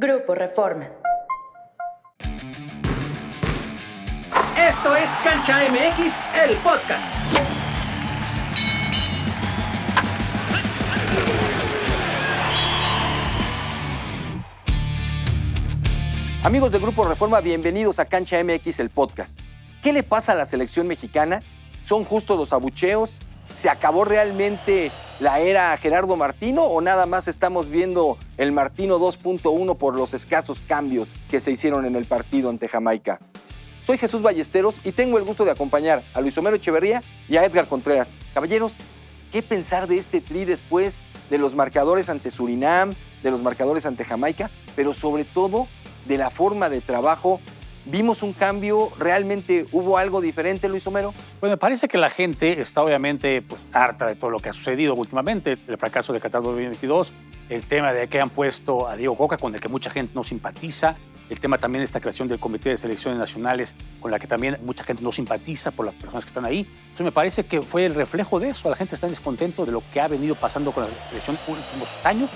Grupo Reforma. Esto es Cancha MX, el podcast. Amigos del Grupo Reforma, bienvenidos a Cancha MX, el podcast. ¿Qué le pasa a la selección mexicana? ¿Son justos los abucheos? ¿Se acabó realmente la era Gerardo Martino o nada más estamos viendo el Martino 2.1 por los escasos cambios que se hicieron en el partido ante Jamaica? Soy Jesús Ballesteros y tengo el gusto de acompañar a Luis Homero Echeverría y a Edgar Contreras. Caballeros, ¿qué pensar de este tri después de los marcadores ante Surinam, de los marcadores ante Jamaica, pero sobre todo de la forma de trabajo. ¿Vimos un cambio? ¿Realmente hubo algo diferente, Luis Homero? Pues me parece que la gente está obviamente pues, harta de todo lo que ha sucedido últimamente, el fracaso de Qatar 2022, el tema de que han puesto a Diego Coca, con el que mucha gente no simpatiza, el tema también de esta creación del Comité de Selecciones Nacionales, con la que también mucha gente no simpatiza por las personas que están ahí. Entonces me parece que fue el reflejo de eso. La gente está descontento de lo que ha venido pasando con la selección en los últimos años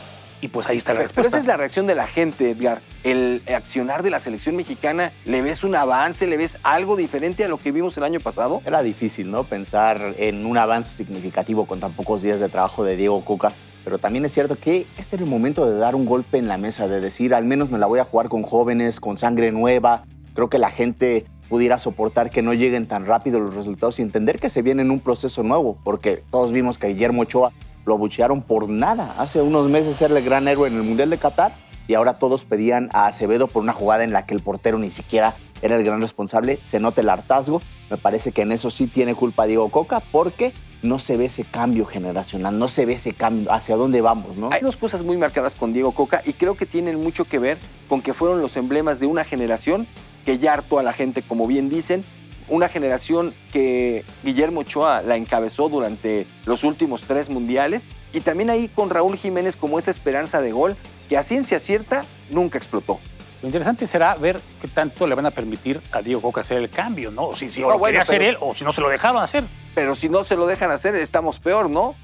y pues ahí está la respuesta. Pero esa es la reacción de la gente, Edgar. El accionar de la selección mexicana, ¿le ves un avance, le ves algo diferente a lo que vimos el año pasado? Era difícil, ¿no? Pensar en un avance significativo con tan pocos días de trabajo de Diego Cuca. Pero también es cierto que este era el momento de dar un golpe en la mesa, de decir, al menos me la voy a jugar con jóvenes, con sangre nueva. Creo que la gente pudiera soportar que no lleguen tan rápido los resultados y entender que se viene en un proceso nuevo, porque todos vimos que Guillermo Ochoa lo abuchearon por nada. Hace unos meses era el gran héroe en el Mundial de Qatar y ahora todos pedían a Acevedo por una jugada en la que el portero ni siquiera era el gran responsable. Se nota el hartazgo. Me parece que en eso sí tiene culpa Diego Coca porque no se ve ese cambio generacional, no se ve ese cambio, hacia dónde vamos, ¿no? Hay dos cosas muy marcadas con Diego Coca y creo que tienen mucho que ver con que fueron los emblemas de una generación que ya hartó a la gente, como bien dicen, una generación que Guillermo Ochoa la encabezó durante los últimos tres mundiales y también ahí con Raúl Jiménez como esa esperanza de gol que a ciencia cierta nunca explotó. Lo interesante será ver qué tanto le van a permitir a Diego Coca hacer el cambio, ¿no? O si, si lo quería hacer él o si no se lo dejaron hacer. Pero si no se lo dejan hacer, estamos peor, ¿no?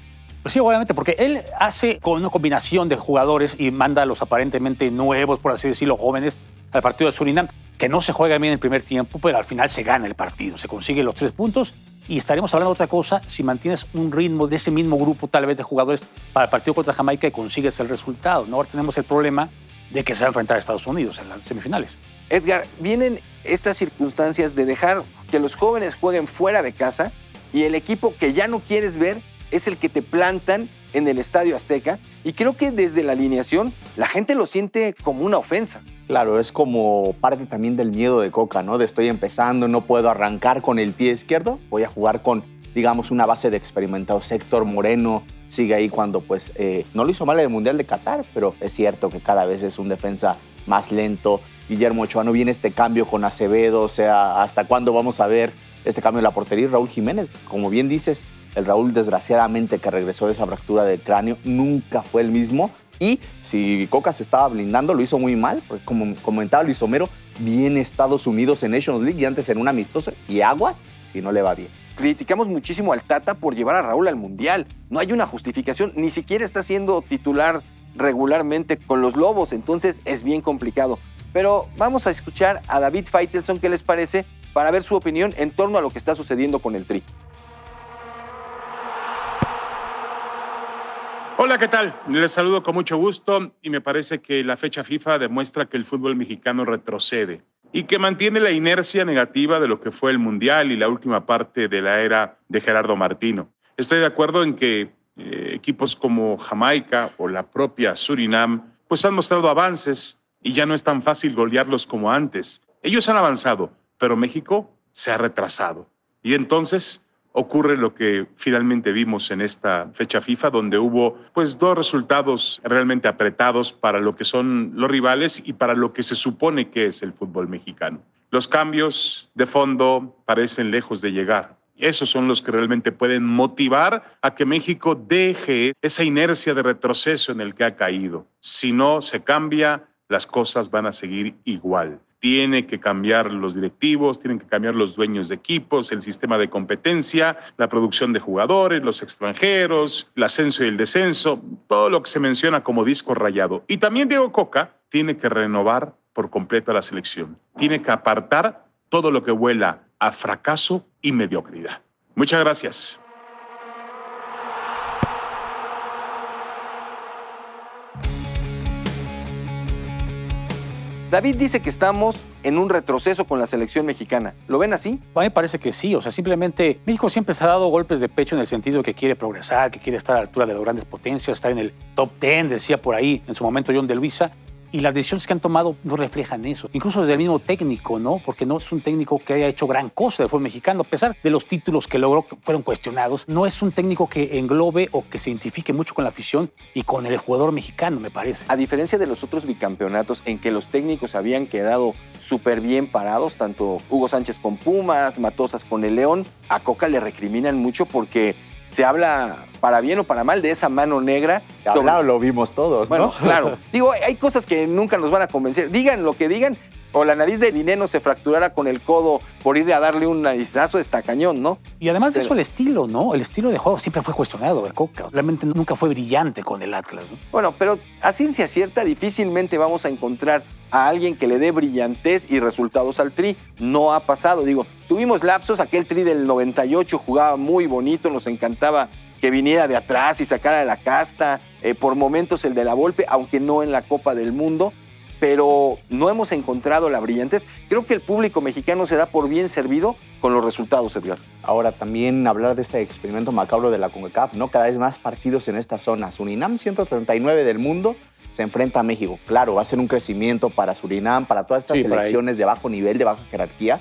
Pues sí, obviamente, porque él hace con una combinación de jugadores y manda a los aparentemente nuevos, por así decirlo, jóvenes, al partido de Surinam que no se juega bien el primer tiempo, pero al final se gana el partido, se consigue los tres puntos y estaremos hablando de otra cosa si mantienes un ritmo de ese mismo grupo tal vez de jugadores para el partido contra Jamaica y consigues el resultado. ¿no? Ahora tenemos el problema de que se va a enfrentar a Estados Unidos en las semifinales. Edgar, vienen estas circunstancias de dejar que los jóvenes jueguen fuera de casa y el equipo que ya no quieres ver es el que te plantan en el Estadio Azteca y creo que desde la alineación la gente lo siente como una ofensa. Claro, es como parte también del miedo de Coca, ¿no? De estoy empezando, no puedo arrancar con el pie izquierdo, voy a jugar con, digamos, una base de experimentados. Héctor Moreno sigue ahí cuando, pues, eh, no lo hizo mal en el Mundial de Qatar, pero es cierto que cada vez es un defensa más lento. Guillermo Ochoa no viene este cambio con Acevedo, o sea, ¿hasta cuándo vamos a ver este cambio en la portería? Raúl Jiménez, como bien dices, el Raúl desgraciadamente que regresó de esa fractura del cráneo nunca fue el mismo y si Coca se estaba blindando, lo hizo muy mal, porque como comentaba Luis Homero, viene Estados Unidos en Nations League y antes en un amistoso y aguas si no le va bien. Criticamos muchísimo al Tata por llevar a Raúl al Mundial. No hay una justificación, ni siquiera está siendo titular regularmente con los Lobos, entonces es bien complicado. Pero vamos a escuchar a David Feitelson, ¿qué les parece? Para ver su opinión en torno a lo que está sucediendo con el Tri. Hola, ¿qué tal? Les saludo con mucho gusto y me parece que la fecha FIFA demuestra que el fútbol mexicano retrocede y que mantiene la inercia negativa de lo que fue el Mundial y la última parte de la era de Gerardo Martino. Estoy de acuerdo en que eh, equipos como Jamaica o la propia Surinam pues han mostrado avances y ya no es tan fácil golearlos como antes. Ellos han avanzado, pero México se ha retrasado. Y entonces ocurre lo que finalmente vimos en esta fecha FIFA, donde hubo pues dos resultados realmente apretados para lo que son los rivales y para lo que se supone que es el fútbol mexicano. Los cambios de fondo parecen lejos de llegar. Esos son los que realmente pueden motivar a que México deje esa inercia de retroceso en el que ha caído. Si no se cambia, las cosas van a seguir igual. Tiene que cambiar los directivos, tienen que cambiar los dueños de equipos, el sistema de competencia, la producción de jugadores, los extranjeros, el ascenso y el descenso, todo lo que se menciona como disco rayado. Y también Diego Coca tiene que renovar por completo la selección. Tiene que apartar todo lo que vuela a fracaso y mediocridad. Muchas gracias. David dice que estamos en un retroceso con la selección mexicana. ¿Lo ven así? A mí me parece que sí. O sea, simplemente México siempre se ha dado golpes de pecho en el sentido que quiere progresar, que quiere estar a la altura de las grandes potencias, estar en el top 10, decía por ahí en su momento John de Luisa y las decisiones que han tomado no reflejan eso. Incluso desde el mismo técnico, ¿no? Porque no es un técnico que haya hecho gran cosa del fútbol mexicano, a pesar de los títulos que logró que fueron cuestionados. No es un técnico que englobe o que se identifique mucho con la afición y con el jugador mexicano, me parece. A diferencia de los otros bicampeonatos en que los técnicos habían quedado súper bien parados, tanto Hugo Sánchez con Pumas, Matosas con el León, a Coca le recriminan mucho porque se habla para bien o para mal de esa mano negra. Claro, lo vimos todos, bueno, ¿no? claro. Digo, hay cosas que nunca nos van a convencer. Digan lo que digan, o la nariz de dinero se fracturara con el codo por ir a darle un narizazo, está cañón, ¿no? Y además de Pero- eso, el estilo, ¿no? El estilo de juego siempre fue cuestionado de Coca. Realmente nunca fue brillante con el Atlas, ¿no? Bueno, pero a ciencia cierta difícilmente vamos a encontrar a alguien que le dé brillantez y resultados al tri. No ha pasado. Digo, tuvimos lapsos, aquel tri del 98 jugaba muy bonito, nos encantaba que viniera de atrás y sacara de la casta. Eh, por momentos el de la Volpe, aunque no en la Copa del Mundo. Pero no hemos encontrado la brillantez. Creo que el público mexicano se da por bien servido con los resultados, Edgar. Ahora también hablar de este experimento macabro de la CONCACAF, ¿no? Cada vez más partidos en esta zona. Surinam 139 del mundo se enfrenta a México. Claro, va a ser un crecimiento para Surinam, para todas estas Sí, selecciones de bajo nivel, de baja jerarquía,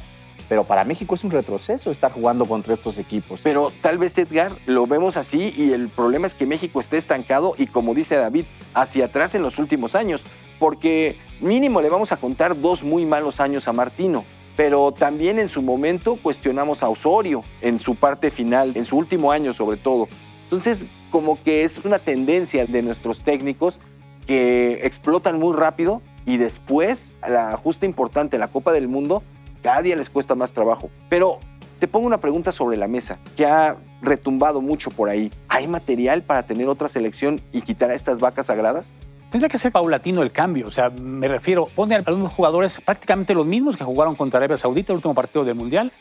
pero para México es un retroceso estar jugando contra estos equipos. Pero tal vez, Edgar, lo vemos así y el problema es que México esté estancado y, como dice David, hacia atrás en los últimos años. Porque mínimo le vamos a contar dos muy malos años a Martino. Pero también en su momento cuestionamos a Osorio en su parte final, en su último año sobre todo. Entonces, como que es una tendencia de nuestros técnicos que explotan muy rápido y después, a la justa importante, la Copa del Mundo, cada día les cuesta más trabajo. Pero te pongo una pregunta sobre la mesa que ha retumbado mucho por ahí. ¿Hay material para tener otra selección y quitar a estas vacas sagradas? Tendría que ser paulatino el cambio. O sea, me refiero, pone a algunos jugadores prácticamente los mismos que jugaron contra Arabia Saudita el último partido del Mundial,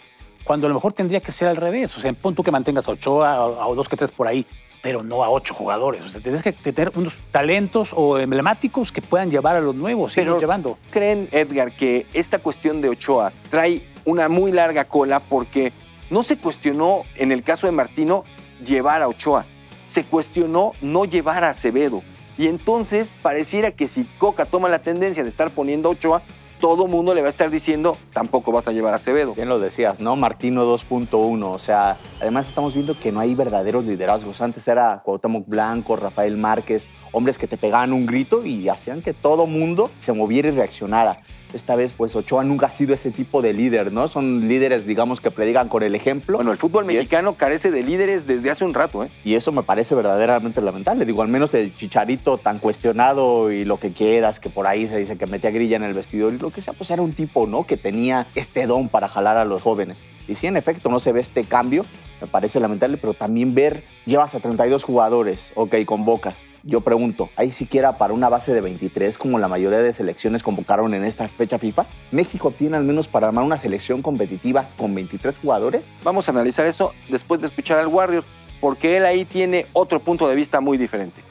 cuando a lo mejor tendría que ser al revés. O sea, pon tú que mantengas a Ochoa a, a dos que tres por ahí, pero no a ocho jugadores. O sea, tienes que tener unos talentos o emblemáticos que puedan llevar a los nuevos, Pero- llevando. ¿Creen, Edgar, que esta cuestión de Ochoa trae una muy larga cola porque no se cuestionó, en el caso de Martino, llevar a Ochoa? Se cuestionó no llevar a Acevedo. Y entonces pareciera que si Coca toma la tendencia de estar poniendo a Ochoa, todo mundo le va a estar diciendo, tampoco vas a llevar a Acevedo. Bien lo decías, ¿no? Martino 2.1, o sea, además estamos viendo que no hay verdaderos liderazgos. Antes era Cuauhtémoc Blanco, Rafael Márquez, hombres que te pegaban un grito y hacían que todo mundo se moviera y reaccionara. Esta vez, pues, Ochoa nunca ha sido ese tipo de líder, ¿no? Son líderes, digamos, que predican con el ejemplo. Bueno, el fútbol es- mexicano carece de líderes desde hace un rato, ¿eh? Y eso me parece verdaderamente lamentable. Digo, al menos el chicharito tan cuestionado y lo que quieras, que por ahí se dice que metía grilla en el vestidor y lo que sea, pues era un tipo, ¿no? Que tenía este don para jalar a los jóvenes. Y si en efecto no se ve este cambio, me parece lamentable, pero también ver, llevas a 32 jugadores, ok, convocas. Yo pregunto, ¿hay siquiera para una base de 23 como la mayoría de selecciones convocaron en esta fecha FIFA? ¿México tiene al menos para armar una selección competitiva con 23 jugadores? Vamos a analizar eso después de escuchar al Warrior, porque él ahí tiene otro punto de vista muy diferente.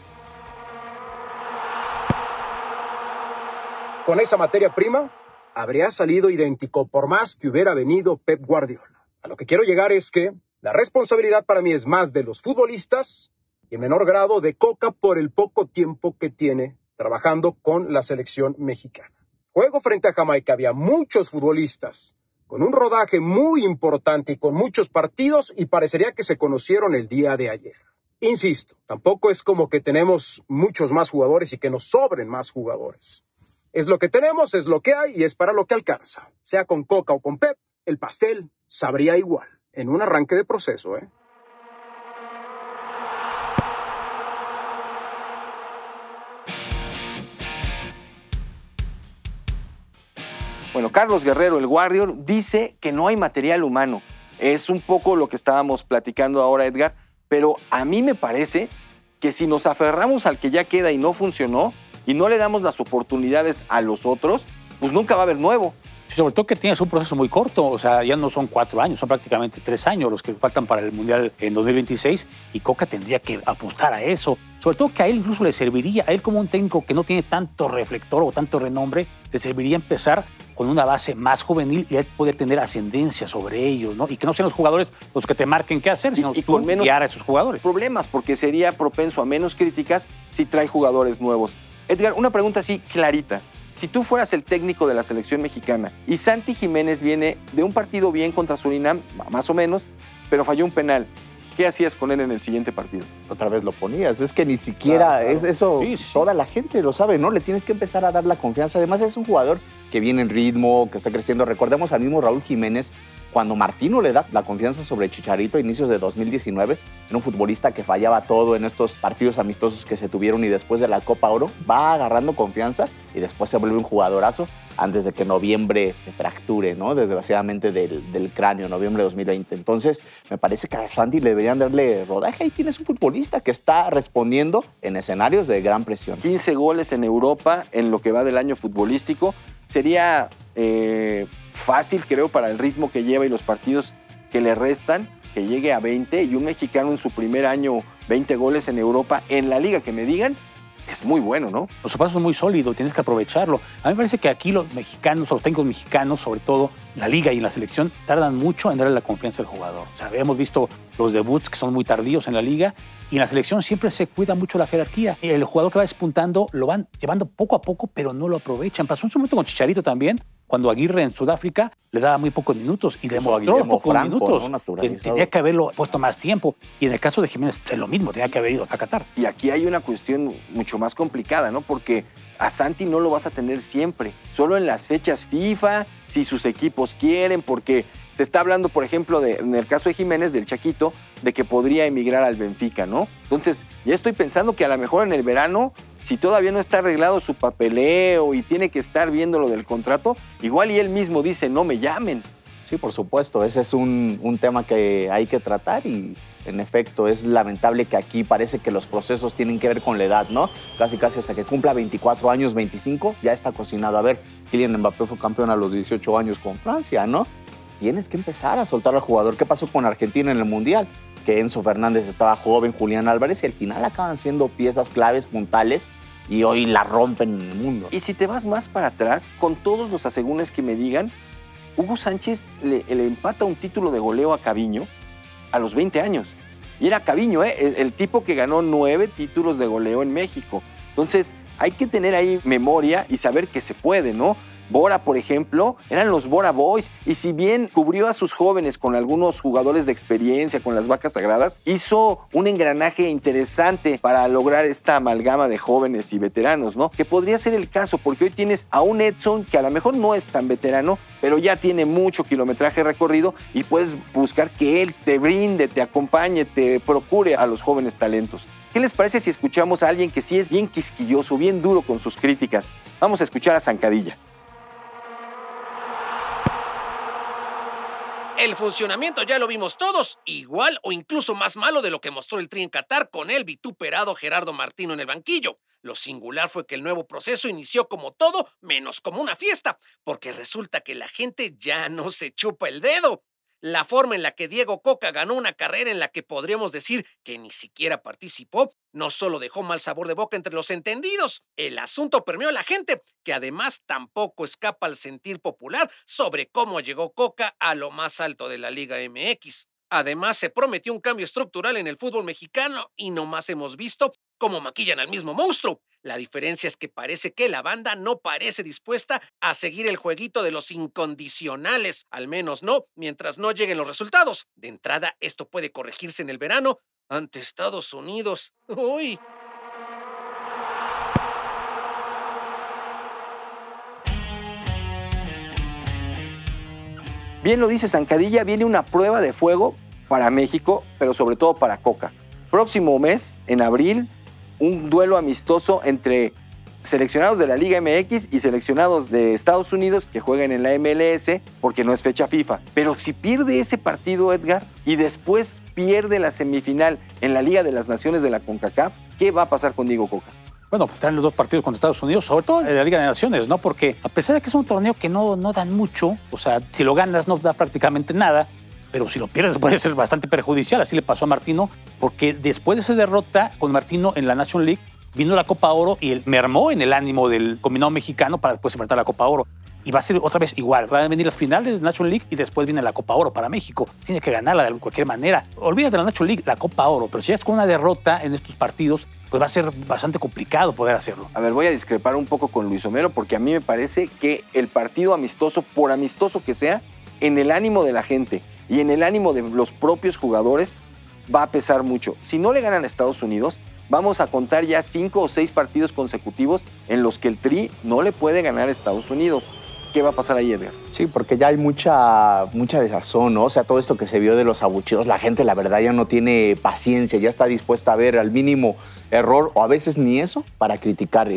Con esa materia prima, habría salido idéntico por más que hubiera venido Pep Guardiola. A lo que quiero llegar es que la responsabilidad para mí es más de los futbolistas y en menor grado de Coca por el poco tiempo que tiene trabajando con la selección mexicana. Juego frente a Jamaica había muchos futbolistas con un rodaje muy importante y con muchos partidos y parecería que se conocieron el día de ayer. Insisto, tampoco es como que tenemos muchos más jugadores y que nos sobren más jugadores. Es lo que tenemos, es lo que hay y es para lo que alcanza. Sea con Coca o con Pep, el pastel sabría igual. En un arranque de proceso, ¿eh? Bueno, Carlos Guerrero, el Warrior, dice que no hay material humano. Es un poco lo que estábamos platicando ahora, Edgar, pero a mí me parece que si nos aferramos al que ya queda y no funcionó y no le damos las oportunidades a los otros, pues nunca va a haber nuevo. Sobre todo que tienes un proceso muy corto, o sea, ya no son cuatro años, son prácticamente tres años los que faltan para el Mundial en 2026 y Coca tendría que apostar a eso. Sobre todo que a él incluso le serviría, a él como un técnico que no tiene tanto reflector o tanto renombre, le serviría empezar con una base más juvenil y poder tener ascendencia sobre ellos, ¿no? Y que no sean los jugadores los que te marquen qué hacer, sino y, con menos guiar a esos jugadores. Problemas, porque sería propenso a menos críticas si trae jugadores nuevos. Edgar, una pregunta así clarita. Si tú fueras el técnico de la selección mexicana y Santi Jiménez viene de un partido bien contra Surinam, más o menos, pero falló un penal, ¿qué hacías con él en el siguiente partido? Otra vez lo ponías. Es que ni siquiera es eso. Toda la gente lo sabe, ¿no? Le tienes que empezar a dar la confianza. Además, es un jugador que viene en ritmo, que está creciendo. Recordemos al mismo Raúl Jiménez cuando Martino le da la confianza sobre Chicharito a inicios de 2019, era un futbolista que fallaba todo en estos partidos amistosos que se tuvieron y después de la Copa Oro va agarrando confianza y después se vuelve un jugadorazo antes de que noviembre se fracture, ¿no? Desgraciadamente del, cráneo, noviembre de 2020. Entonces, me parece que a Santi le deberían darle rodaje. Ahí tienes un futbolista que está respondiendo en escenarios de gran presión. 15 goles en Europa en lo que va del año futbolístico. Sería eh, fácil, creo, para el ritmo que lleva y los partidos que le restan, que llegue a 20 y un mexicano en su primer año 20 goles en Europa en la liga, que me digan, es muy bueno, ¿no? Los zapatos son muy sólidos, tienes que aprovecharlo. A mí me parece que aquí los mexicanos, los técnicos mexicanos, sobre todo la liga y la selección, tardan mucho en darle la confianza al jugador. O sea, hemos visto los debuts que son muy tardíos en la liga y en la selección siempre se cuida mucho la jerarquía. El jugador que va despuntando lo van llevando poco a poco, pero no lo aprovechan. Pasó un momento con Chicharito también, cuando Aguirre en Sudáfrica le daba muy pocos minutos y demostró los pocos minutos. Tenía que haberlo puesto más tiempo. Y en el caso de Jiménez es lo mismo, tenía que haber ido a Qatar. Y aquí hay una cuestión mucho más complicada, ¿no? Porque a Santi no lo vas a tener siempre, solo en las fechas FIFA, si sus equipos quieren, porque se está hablando, por ejemplo, de, en el caso de Jiménez, del Chaquito, de que podría emigrar al Benfica, ¿no? Entonces, ya estoy pensando que a lo mejor en el verano, si todavía no está arreglado su papeleo y tiene que estar viendo lo del contrato, igual y él mismo dice, no me llamen. Sí, por supuesto, ese es un, un tema que hay que tratar y en efecto, es lamentable que aquí parece que los procesos tienen que ver con la edad, ¿no? Casi, casi hasta que cumpla 24 años, 25, ya está cocinado. A ver, Kylian Mbappé fue campeón a los 18 años con Francia, ¿no? Tienes que empezar a soltar al jugador. ¿Qué pasó con Argentina en el Mundial? Que Enzo Fernández estaba joven, Julián Álvarez, y al final acaban siendo piezas claves, puntales, y hoy la rompen en el mundo. Y si te vas más para atrás, con todos los asegúnes que me digan, Hugo Sánchez le, empata un título de goleo a Caviño a los 20 años. Y era Caviño, ¿eh? el, el tipo que ganó nueve títulos de goleo en México. Entonces, hay que tener ahí memoria y saber que se puede, ¿no? Bora, por ejemplo, eran los Bora Boys. Y si bien cubrió a sus jóvenes con algunos jugadores de experiencia, con las vacas sagradas, hizo un engranaje interesante para lograr esta amalgama de jóvenes y veteranos, ¿no? Que podría ser el caso, porque hoy tienes a un Edson que a lo mejor no es tan veterano, pero ya tiene mucho kilometraje recorrido y puedes buscar que él te brinde, te acompañe, te procure a los jóvenes talentos. ¿Qué les parece si escuchamos a alguien que sí es bien quisquilloso, bien duro con sus críticas? Vamos a escuchar a Zancadilla. El funcionamiento ya lo vimos todos, igual o incluso más malo de lo que mostró el Tri en Qatar con el vituperado Gerardo Martino en el banquillo. Lo singular fue que el nuevo proceso inició como todo, menos como una fiesta, porque resulta que la gente ya no se chupa el dedo. La forma en la que Diego Coca ganó una carrera en la que podríamos decir que ni siquiera participó, no solo dejó mal sabor de boca entre los entendidos, el asunto permeó a la gente, que además tampoco escapa al sentir popular sobre cómo llegó Coca a lo más alto de la Liga MX. Además, se prometió un cambio estructural en el fútbol mexicano y no más hemos visto cómo maquillan al mismo monstruo. La diferencia es que parece que la banda no parece dispuesta a seguir el jueguito de los incondicionales, al menos no mientras no lleguen los resultados. De entrada, esto puede corregirse en el verano ante Estados Unidos. Uy. Bien lo dice Zancadilla, viene una prueba de fuego para México, pero sobre todo para Coca. Próximo mes, en abril, un duelo amistoso entre seleccionados de la Liga MX y seleccionados de Estados Unidos que jueguen en la MLS porque no es fecha FIFA. Pero si pierde ese partido, Edgar, y después pierde la semifinal en la Liga de las Naciones de la CONCACAF, ¿qué va a pasar con Diego Coca? Bueno, pues están los dos partidos contra Estados Unidos, sobre todo en la Liga de Naciones, ¿no? Porque a pesar de que es un torneo que no, no dan mucho, o sea, si lo ganas no da prácticamente nada, pero si lo pierdes puede ser bastante perjudicial. Así le pasó a Martino, porque después de esa derrota con Martino en la National League, vino la Copa Oro y mermó en el ánimo del combinado mexicano para después enfrentar la Copa Oro. Y va a ser otra vez igual. Van a venir las finales de National League y después viene la Copa Oro para México. Tiene que ganarla de cualquier manera. Olvídate de la National League, la Copa Oro. Pero si es con una derrota en estos partidos, pues va a ser bastante complicado poder hacerlo. A ver, voy a discrepar un poco con Luis Homero porque a mí me parece que el partido amistoso, por amistoso que sea, en el ánimo de la gente y en el ánimo de los propios jugadores, va a pesar mucho. Si no le ganan a Estados Unidos, vamos a contar ya cinco o seis partidos consecutivos en los que el Tri no le puede ganar a Estados Unidos. ¿Qué va a pasar ahí, Edgar? Sí, porque ya hay mucha, mucha desazón, ¿no? O sea, todo esto que se vio de los abucheos, la gente, la verdad, ya no tiene paciencia, ya está dispuesta a ver al mínimo error o a veces ni eso para criticar.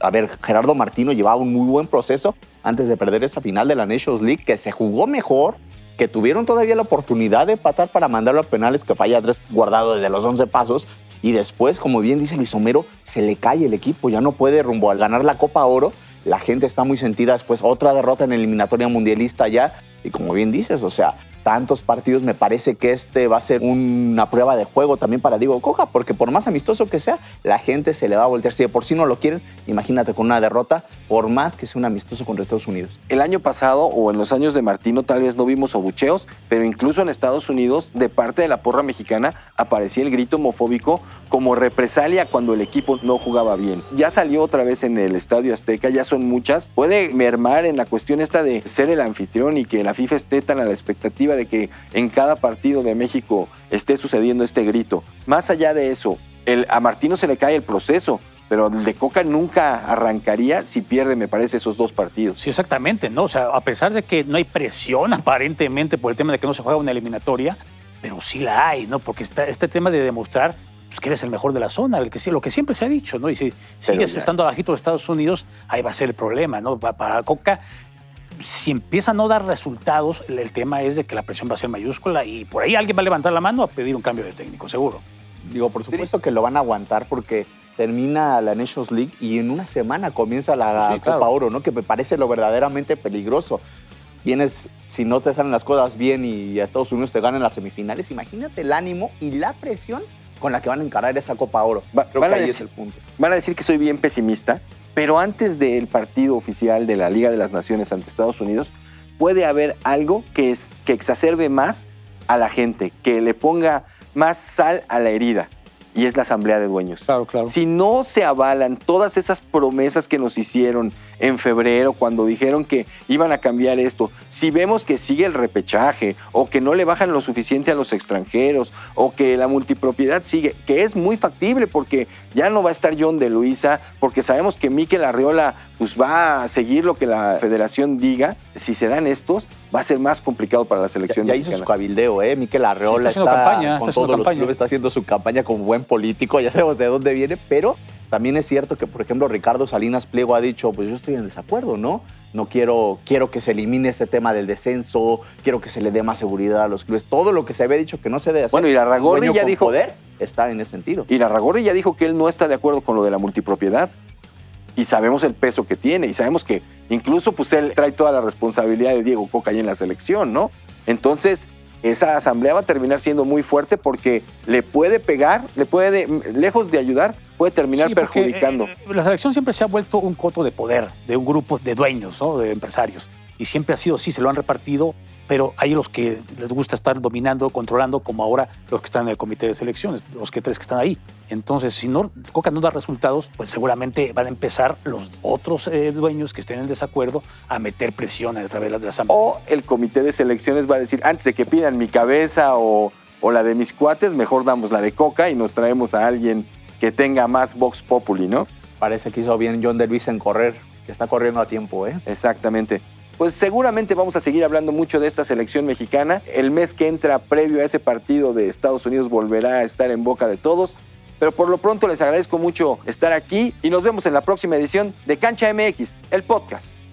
A ver, Gerardo Martino llevaba un muy buen proceso antes de perder esa final de la Nations League, que se jugó mejor, que tuvieron todavía la oportunidad de empatar para mandarlo a penales, que falla tres guardado desde los 11 pasos. Y después, como bien dice Luis Homero, se le cae el equipo, ya no puede rumbo al ganar la Copa Oro la gente está muy sentida después, otra derrota en eliminatoria mundialista ya. Y como bien dices, o sea, tantos partidos, me parece que este va a ser una prueba de juego también para Diego Coja, porque por más amistoso que sea, la gente se le va a voltear. Si de por sí no lo quieren, imagínate con una derrota, por más que sea un amistoso contra Estados Unidos. El año pasado o en los años de Martino tal vez no vimos obucheos, pero incluso en Estados Unidos, de parte de la porra mexicana, aparecía el grito homofóbico como represalia cuando el equipo no jugaba bien. Ya salió otra vez en el Estadio Azteca, ya son muchas. Puede mermar en la cuestión esta de ser el anfitrión y que la FIFA esté tan a la expectativa de que en cada partido de México esté sucediendo este grito. Más allá de eso, el, a Martino se le cae el proceso, pero el de Coca nunca arrancaría si pierde, me parece, esos dos partidos. Sí, exactamente, ¿no? O sea, a pesar de que no hay presión aparentemente por el tema de que no se juega una eliminatoria, pero sí la hay, ¿no? Porque está este tema de demostrar pues, que eres el mejor de la zona, el que, lo que siempre se ha dicho, ¿no? Y si sigues estando abajito de Estados Unidos, ahí va a ser el problema, ¿no? Para Coca si empieza a no dar resultados, el tema es de que la presión va a ser mayúscula y por ahí alguien va a levantar la mano a pedir un cambio de técnico, seguro. Digo, por supuesto que lo van a aguantar porque termina la Nations League y en una semana comienza la Copa Oro, ¿no? Que me parece lo verdaderamente peligroso. Vienes, si no te salen las cosas bien y a Estados Unidos te ganan las semifinales, imagínate el ánimo y la presión con la que van a encarar esa Copa Oro. Creo que ahí es el punto. Van a decir que soy bien pesimista, pero antes del partido oficial de la Liga de las Naciones ante Estados Unidos, puede haber algo que, es, que exacerbe más a la gente, que le ponga más sal a la herida y es la asamblea de dueños. Claro, claro. Si no se avalan todas esas promesas que nos hicieron en febrero cuando dijeron que iban a cambiar esto, si vemos que sigue el repechaje o que no le bajan lo suficiente a los extranjeros o que la multipropiedad sigue, que es muy factible porque ya no va a estar John de Luisa, porque sabemos que Miquel Arriola pues va a seguir lo que la federación diga, si se dan estos, va a ser más complicado para la selección. Ya, ya hizo su cabildeo, ¿eh? Miquel Arreola está, campaña, con todos los clubes, está haciendo su campaña como buen político, ya sabemos de dónde viene, pero también es cierto que, por ejemplo, Ricardo Salinas Pliego ha dicho, pues yo estoy en desacuerdo, ¿no? No quiero, quiero que se elimine este tema del descenso, quiero que se le dé más seguridad a los clubes, todo lo que se había dicho que no se debe hacer. Bueno, y la Ragorri ya dijo... Poder está en ese sentido. Y la Ragorri ya dijo que él no está de acuerdo con lo de la multipropiedad y sabemos el peso que tiene y sabemos que incluso pues él trae toda la responsabilidad de Diego Coca ahí en la selección, ¿no? Entonces, esa asamblea va a terminar siendo muy fuerte porque le puede pegar, le puede, lejos de ayudar, puede terminar perjudicando. Eh, la selección siempre se ha vuelto un coto de poder de un grupo de dueños, ¿no? de empresarios. Y siempre ha sido así, se lo han repartido pero hay los que les gusta estar dominando, controlando, como ahora los que están en el comité de selecciones, los que tres que están ahí. Entonces, si no, Coca no da resultados, pues seguramente van a empezar los otros eh, dueños que estén en desacuerdo a meter presión a través de la asamblea. O el comité de selecciones va a decir, antes de que pidan mi cabeza o, o la de mis cuates, mejor damos la de Coca y nos traemos a alguien que tenga más Vox Populi, ¿no? Parece que hizo bien John DeLuis en correr, que está corriendo a tiempo, ¿eh? Exactamente pues seguramente vamos a seguir hablando mucho de esta selección mexicana. El mes que entra previo a ese partido de Estados Unidos volverá a estar en boca de todos. pero por lo pronto les agradezco mucho estar aquí y nos vemos en la próxima edición de Cancha MX, el podcast.